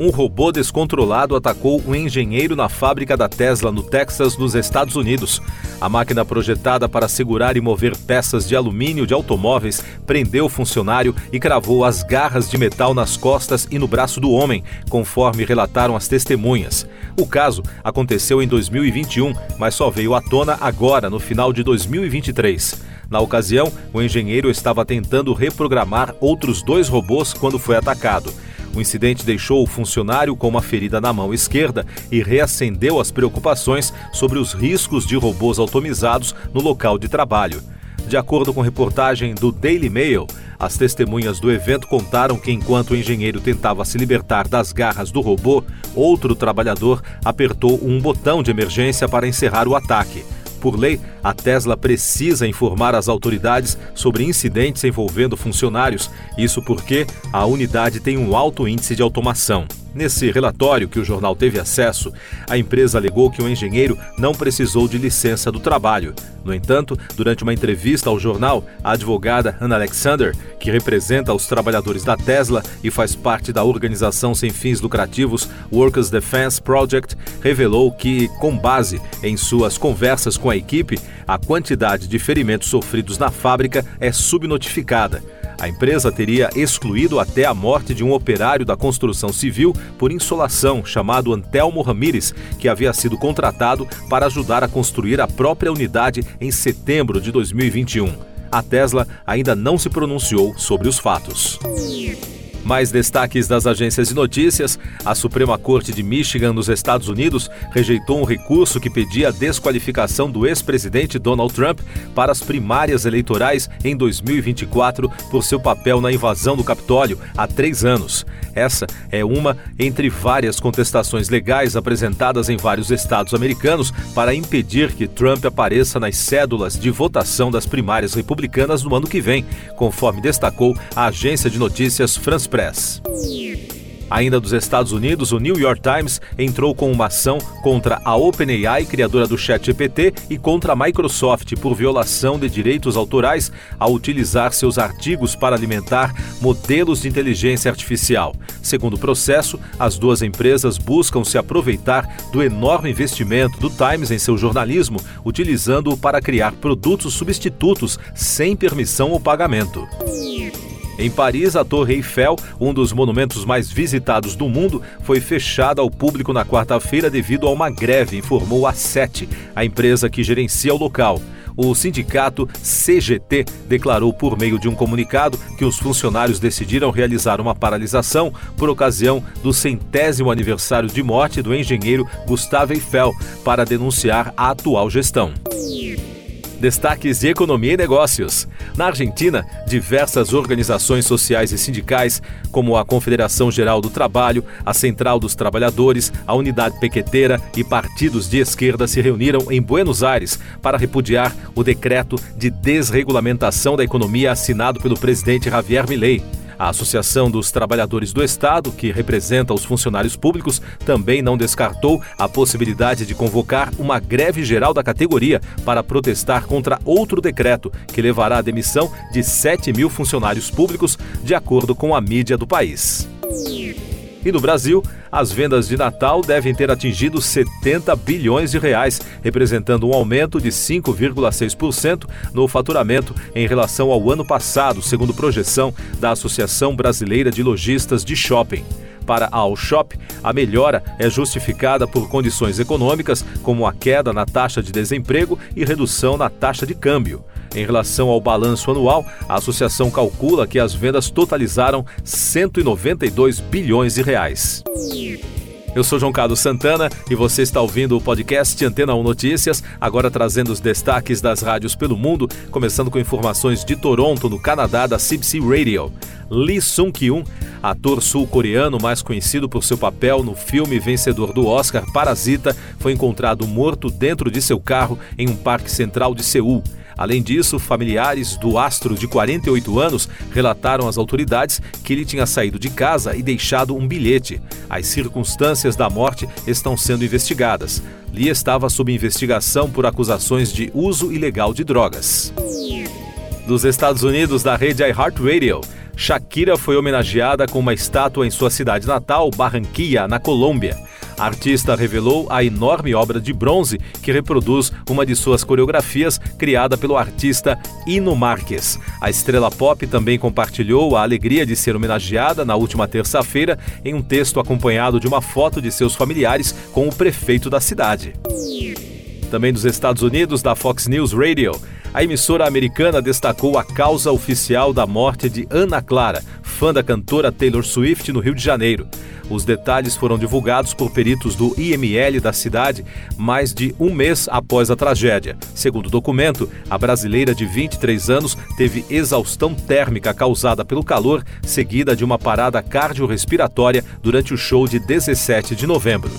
Um robô descontrolado atacou um engenheiro na fábrica da Tesla no Texas, nos Estados Unidos. A máquina projetada para segurar e mover peças de alumínio de automóveis prendeu o funcionário e cravou as garras de metal nas costas e no braço do homem, conforme relataram as testemunhas. O caso aconteceu em 2021, mas só veio à tona agora, no final de 2023. Na ocasião, o engenheiro estava tentando reprogramar outros dois robôs quando foi atacado. O incidente deixou o funcionário com uma ferida na mão esquerda e reacendeu as preocupações sobre os riscos de robôs automizados no local de trabalho. De acordo com reportagem do Daily Mail, as testemunhas do evento contaram que enquanto o engenheiro tentava se libertar das garras do robô, outro trabalhador apertou um botão de emergência para encerrar o ataque. Por lei, a Tesla precisa informar as autoridades sobre incidentes envolvendo funcionários, isso porque a unidade tem um alto índice de automação. Nesse relatório que o jornal teve acesso, a empresa alegou que o engenheiro não precisou de licença do trabalho. No entanto, durante uma entrevista ao jornal, a advogada Anna Alexander, que representa os trabalhadores da Tesla e faz parte da organização sem fins lucrativos Workers Defense Project, revelou que, com base em suas conversas com a equipe, a quantidade de ferimentos sofridos na fábrica é subnotificada. A empresa teria excluído até a morte de um operário da construção civil por insolação, chamado Antelmo Ramírez, que havia sido contratado para ajudar a construir a própria unidade em setembro de 2021. A Tesla ainda não se pronunciou sobre os fatos. Mais destaques das agências de notícias: a Suprema Corte de Michigan, nos Estados Unidos, rejeitou um recurso que pedia a desqualificação do ex-presidente Donald Trump para as primárias eleitorais em 2024 por seu papel na invasão do Capitólio há três anos. Essa é uma entre várias contestações legais apresentadas em vários estados americanos para impedir que Trump apareça nas cédulas de votação das primárias republicanas no ano que vem, conforme destacou a agência de notícias France Press. Ainda dos Estados Unidos, o New York Times entrou com uma ação contra a OpenAI, criadora do ChatGPT, e contra a Microsoft por violação de direitos autorais ao utilizar seus artigos para alimentar modelos de inteligência artificial. Segundo o processo, as duas empresas buscam se aproveitar do enorme investimento do Times em seu jornalismo, utilizando-o para criar produtos substitutos sem permissão ou pagamento. Em Paris, a Torre Eiffel, um dos monumentos mais visitados do mundo, foi fechada ao público na quarta-feira devido a uma greve, informou a SET, a empresa que gerencia o local. O sindicato CGT declarou por meio de um comunicado que os funcionários decidiram realizar uma paralisação por ocasião do centésimo aniversário de morte do engenheiro Gustavo Eiffel para denunciar a atual gestão. Destaques de economia e negócios. Na Argentina, diversas organizações sociais e sindicais, como a Confederação Geral do Trabalho, a Central dos Trabalhadores, a Unidade Pequeteira e partidos de esquerda se reuniram em Buenos Aires para repudiar o decreto de desregulamentação da economia assinado pelo presidente Javier Milei. A Associação dos Trabalhadores do Estado, que representa os funcionários públicos, também não descartou a possibilidade de convocar uma greve geral da categoria para protestar contra outro decreto que levará à demissão de 7 mil funcionários públicos, de acordo com a mídia do país. E no Brasil, as vendas de Natal devem ter atingido 70 bilhões de reais, representando um aumento de 5,6% no faturamento em relação ao ano passado, segundo projeção da Associação Brasileira de Lojistas de Shopping. Para a Allshop, a melhora é justificada por condições econômicas, como a queda na taxa de desemprego e redução na taxa de câmbio. Em relação ao balanço anual, a associação calcula que as vendas totalizaram 192 bilhões de reais. Eu sou João Carlos Santana e você está ouvindo o podcast Antena 1 Notícias, agora trazendo os destaques das rádios pelo mundo, começando com informações de Toronto, no Canadá, da CBC Radio. Lee Sung-kyun, ator sul-coreano mais conhecido por seu papel no filme vencedor do Oscar Parasita, foi encontrado morto dentro de seu carro em um parque central de Seul. Além disso, familiares do astro de 48 anos relataram às autoridades que ele tinha saído de casa e deixado um bilhete. As circunstâncias da morte estão sendo investigadas. Lee estava sob investigação por acusações de uso ilegal de drogas. Dos Estados Unidos, da rede iHeartRadio, Shakira foi homenageada com uma estátua em sua cidade natal, Barranquilla, na Colômbia. A artista revelou a enorme obra de bronze que reproduz uma de suas coreografias criada pelo artista Ino Marques. A estrela pop também compartilhou a alegria de ser homenageada na última terça-feira em um texto acompanhado de uma foto de seus familiares com o prefeito da cidade. Também dos Estados Unidos, da Fox News Radio. A emissora americana destacou a causa oficial da morte de Ana Clara, fã da cantora Taylor Swift, no Rio de Janeiro. Os detalhes foram divulgados por peritos do IML da cidade mais de um mês após a tragédia. Segundo o documento, a brasileira de 23 anos teve exaustão térmica causada pelo calor, seguida de uma parada cardiorrespiratória durante o show de 17 de novembro.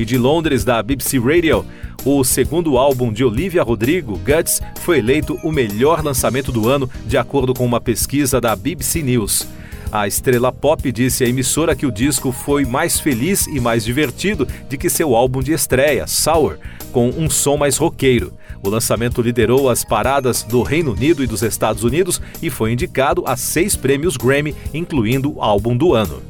E de Londres, da BBC Radio, o segundo álbum de Olivia Rodrigo, Guts, foi eleito o melhor lançamento do ano, de acordo com uma pesquisa da BBC News. A estrela pop disse à emissora que o disco foi mais feliz e mais divertido de que seu álbum de estreia, Sour, com um som mais roqueiro. O lançamento liderou as paradas do Reino Unido e dos Estados Unidos e foi indicado a seis prêmios Grammy, incluindo o álbum do ano.